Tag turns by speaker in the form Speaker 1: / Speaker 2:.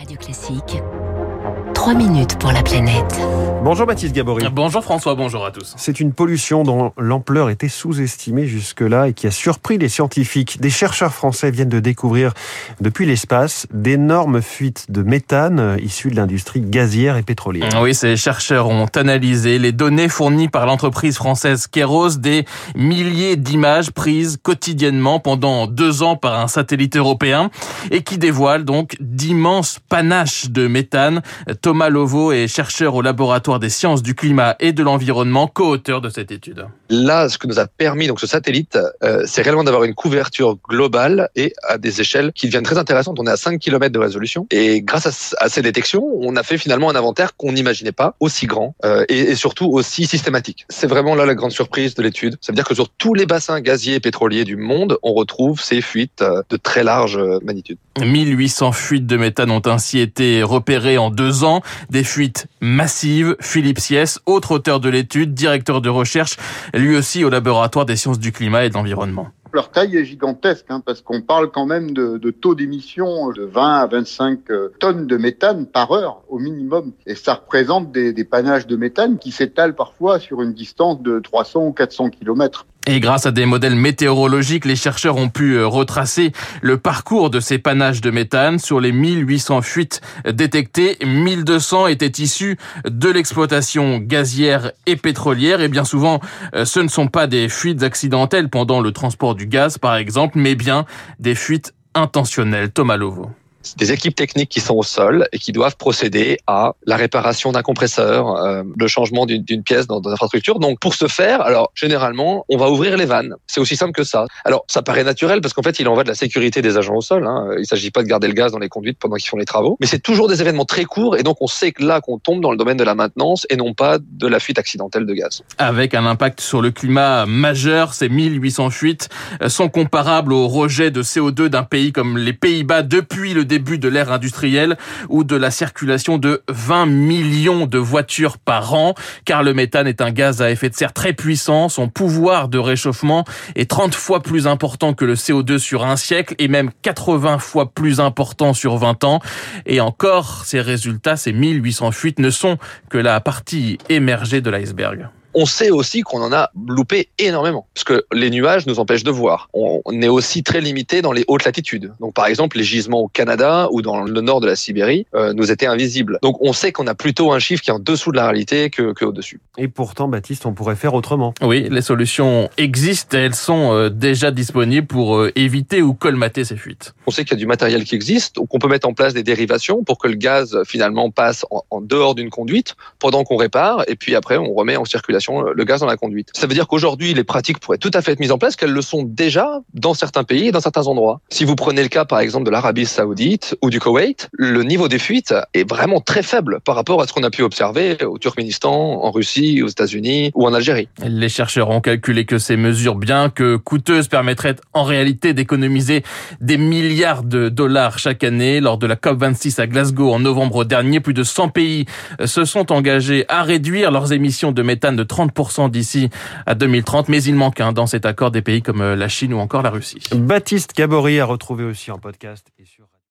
Speaker 1: Radio Classique. 3 minutes pour la planète.
Speaker 2: Bonjour Baptiste Gabory.
Speaker 3: Bonjour François, bonjour à tous.
Speaker 2: C'est une pollution dont l'ampleur était sous-estimée jusque-là et qui a surpris les scientifiques. Des chercheurs français viennent de découvrir depuis l'espace d'énormes fuites de méthane issues de l'industrie gazière et pétrolière.
Speaker 3: Oui, ces chercheurs ont analysé les données fournies par l'entreprise française Keros, des milliers d'images prises quotidiennement pendant deux ans par un satellite européen et qui dévoilent donc d'immenses panaches de méthane. Thomas Lovo est chercheur au laboratoire des sciences du climat et de l'environnement, co-auteur de cette étude.
Speaker 4: Là, ce que nous a permis donc ce satellite, euh, c'est réellement d'avoir une couverture globale et à des échelles qui deviennent très intéressantes. On est à 5 km de résolution et grâce à, à ces détections, on a fait finalement un inventaire qu'on n'imaginait pas aussi grand euh, et, et, surtout aussi systématique. C'est vraiment là la grande surprise de l'étude. Ça veut dire que sur tous les bassins gaziers et pétroliers du monde, on retrouve ces fuites euh, de très large magnitude.
Speaker 3: 1800 fuites de méthane ont ainsi été repérées en deux ans, des fuites massives. Philippe Siès, autre auteur de l'étude, directeur de recherche, lui aussi au laboratoire des sciences du climat et de l'environnement.
Speaker 5: Leur taille est gigantesque, hein, parce qu'on parle quand même de, taux d'émission de 20 à 25 tonnes de méthane par heure au minimum. Et ça représente des, des panaches de méthane qui s'étalent parfois sur une distance de 300 ou 400 kilomètres.
Speaker 3: Et grâce à des modèles météorologiques, les chercheurs ont pu retracer le parcours de ces panaches de méthane. Sur les 1800 fuites détectées, 1200 étaient issus de l'exploitation gazière et pétrolière. Et bien souvent, ce ne sont pas des fuites accidentelles pendant le transport du gaz, par exemple, mais bien des fuites intentionnelles. Thomas Lovo
Speaker 4: des équipes techniques qui sont au sol et qui doivent procéder à la réparation d'un compresseur, euh, le changement d'une pièce dans, dans l'infrastructure. Donc pour ce faire, alors généralement, on va ouvrir les vannes. C'est aussi simple que ça. Alors ça paraît naturel parce qu'en fait, il en va de la sécurité des agents au sol. Hein. Il ne s'agit pas de garder le gaz dans les conduites pendant qu'ils font les travaux, mais c'est toujours des événements très courts et donc on sait que là qu'on tombe dans le domaine de la maintenance et non pas de la fuite accidentelle de gaz.
Speaker 3: Avec un impact sur le climat majeur, ces 1800 fuites sont comparables au rejet de CO2 d'un pays comme les Pays-Bas depuis le début de l'ère industrielle ou de la circulation de 20 millions de voitures par an, car le méthane est un gaz à effet de serre très puissant. Son pouvoir de réchauffement est 30 fois plus important que le CO2 sur un siècle et même 80 fois plus important sur 20 ans. Et encore, ces résultats, ces 1800 fuites ne sont que la partie émergée de l'iceberg
Speaker 4: on sait aussi qu'on en a loupé énormément, parce que les nuages nous empêchent de voir. On est aussi très limité dans les hautes latitudes. Donc, par exemple, les gisements au Canada ou dans le nord de la Sibérie euh, nous étaient invisibles. Donc, on sait qu'on a plutôt un chiffre qui est en dessous de la réalité que, que au-dessus.
Speaker 2: Et pourtant, Baptiste, on pourrait faire autrement.
Speaker 3: Oui, les solutions existent, elles sont euh, déjà disponibles pour euh, éviter ou colmater ces fuites.
Speaker 4: On sait qu'il y a du matériel qui existe, donc on peut mettre en place des dérivations pour que le gaz finalement passe en, en dehors d'une conduite pendant qu'on répare, et puis après on remet en circulation le gaz dans la conduite. Ça veut dire qu'aujourd'hui, les pratiques pourraient tout à fait être mises en place, qu'elles le sont déjà dans certains pays et dans certains endroits. Si vous prenez le cas, par exemple, de l'Arabie Saoudite ou du Koweït, le niveau des fuites est vraiment très faible par rapport à ce qu'on a pu observer au Turkménistan, en Russie, aux États-Unis ou en Algérie.
Speaker 3: Les chercheurs ont calculé que ces mesures, bien que coûteuses, permettraient en réalité d'économiser des milliards de dollars chaque année. Lors de la COP26 à Glasgow en novembre dernier, plus de 100 pays se sont engagés à réduire leurs émissions de méthane de 30% d'ici à 2030, mais il manque hein, dans cet accord des pays comme la Chine ou encore la Russie.
Speaker 2: Baptiste Gabory a retrouvé aussi en podcast et sur